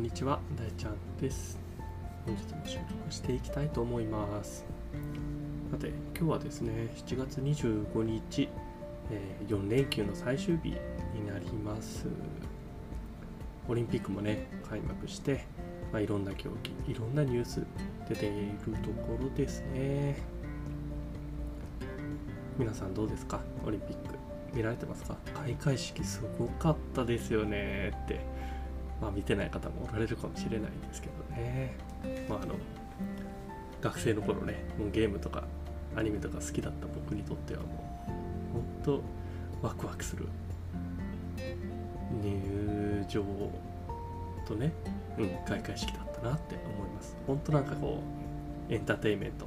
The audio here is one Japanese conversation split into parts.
んにちは、大ちゃんです。本日も収録していきたいと思います。さて、今日はですね、7月25日、えー4連休の最終日になります。オリンピックもね、開幕して、まあ、いろんな競技、いろんなニュース出ているところですね。皆さんどうですか？オリンピック見られてますか？開会式すごかったですよねってまあ見てない方もおられるかもしれないですけどね。まああの学生の頃ねもうゲームとかアニメとか好きだった僕にとってはもうほんとワクワクする。入場とね、うん、開会式だったなって思います。ほんとなんかこうエンターテインメント。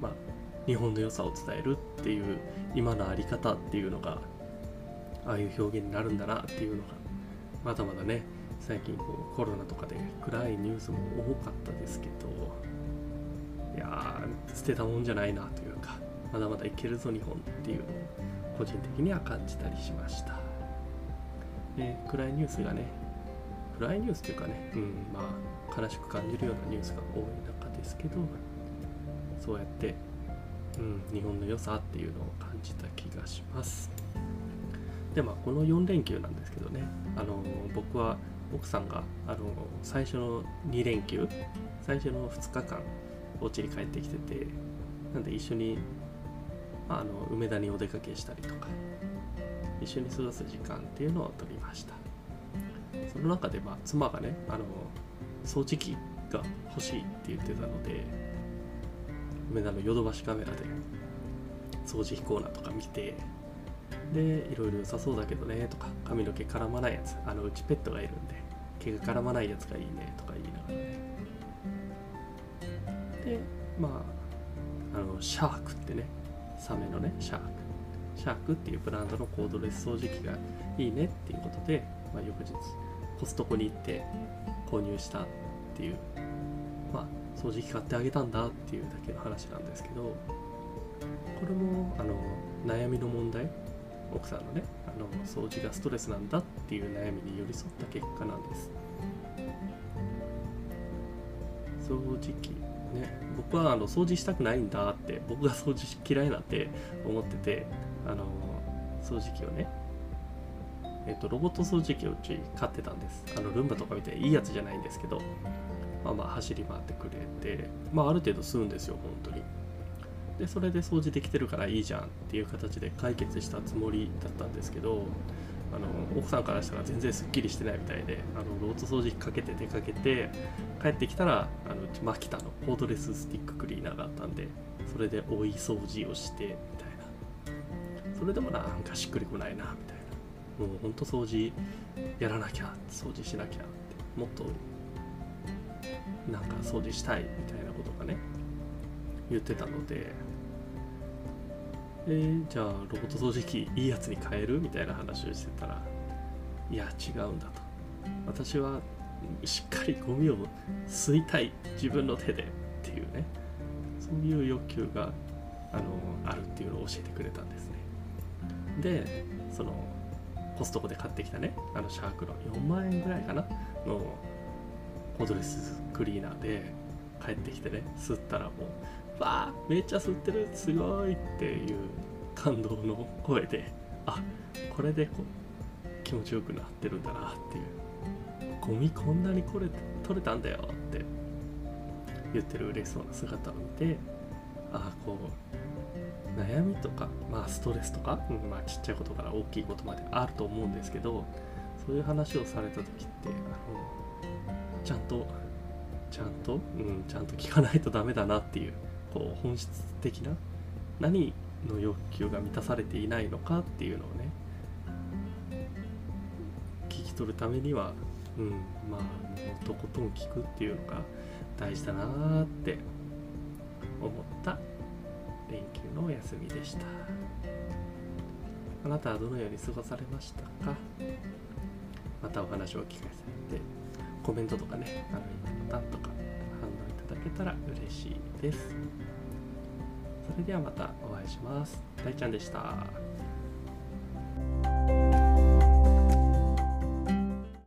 まあ日本の良さを伝えるっていう今のあり方っていうのがああいう表現になるんだなっていうのがまだまだね最近こうコロナとかで暗いニュースも多かったですけどいや捨てたもんじゃないなというかまだまだいけるぞ日本っていうのを個人的には感じたりしましたで暗いニュースがね暗いニュースというかね、うん、まあ悲しく感じるようなニュースが多い中ですけどそうやってうん、日本の良さっていうのを感じた気がします。でまあこの4連休なんですけどねあの僕は奥さんがあの最初の2連休最初の2日間お家に帰ってきててなんで一緒にあの梅田にお出かけしたりとか一緒に過ごす時間っていうのを取りました。その中でまあ妻がねあの掃除機が欲しいって言ってたので梅田のヨドバシカメラで掃除機コーナーとか見てでいろいろ良さそうだけどねとか髪の毛絡まないやつあのうちペットがいるんで毛が絡まないやつがいいねとか言いながら。でまああのシャークってねサメのねシャーク。シャークっていうブランドのコードレス掃除機がいいねっていうことで、まあ、翌日コストコに行って購入したっていう。まあ掃除機買ってあげたんだっていうだけの話なんですけどこれもあの悩みの問題奥さんのねあの掃除がストレスなんだっていう悩みに寄り添った結果なんです掃除機ね僕はあの掃除したくないんだって僕が掃除嫌いなんて思っててあの掃除機をねえっとロボット掃除機をうち買ってたんですあのルンバとかみたいにいいやつじゃないんですけどまあまあ走り回ってくれて、まあある程度吸うんですよ、本当に。で、それで掃除できてるからいいじゃんっていう形で解決したつもりだったんですけど、あの奥さんからしたら全然すっきりしてないみたいで、あのロート掃除機かけて出かけて、帰ってきたら、あのマキタのコードレススティッククリーナーがあったんで、それで追い掃除をして、みたいな。それでもなんかしっくりこないな、みたいな。もうほんと掃除やらなきゃ、掃除しなきゃって、もっとなんか掃除したいみたいなことがね言ってたのでえーじゃあロボット掃除機いいやつに変えるみたいな話をしてたらいや違うんだと。私はしっかりゴミを吸いたい自分の手でっていうねそういう欲求があのあるっていうのを教えてくれたんですね。でそのコストコで買ってきたねあのシャークの4万円ぐらいかなのコードレスクリーナーで帰ってきてね吸ったらもうわあめっちゃ吸ってるすごいっていう感動の声であこれでこう気持ちよくなってるんだなっていう。ゴミこんなにこれ取れたんだよって。言ってる嬉しそうな姿を見てああこう悩みとかまあストレスとか、うんまあちっちゃいことから大きいことまであると思うんですけどそういう話をされた時ってあのちゃんとちゃんと、うん、ちゃんと聞かないとダメだなっていうこう本質的な何の欲求が満たされていないのかっていうのをね聞き取るためには、うん、まあとことん聞くっていうのが大事だなーって思った連休のお休みでしたあなたはどのように過ごされましたか？またお話をお聞かせてコメントとかね、あの、いいねボタンとか反応いただけたら嬉しいです。それではまたお会いします。大ちゃんでした。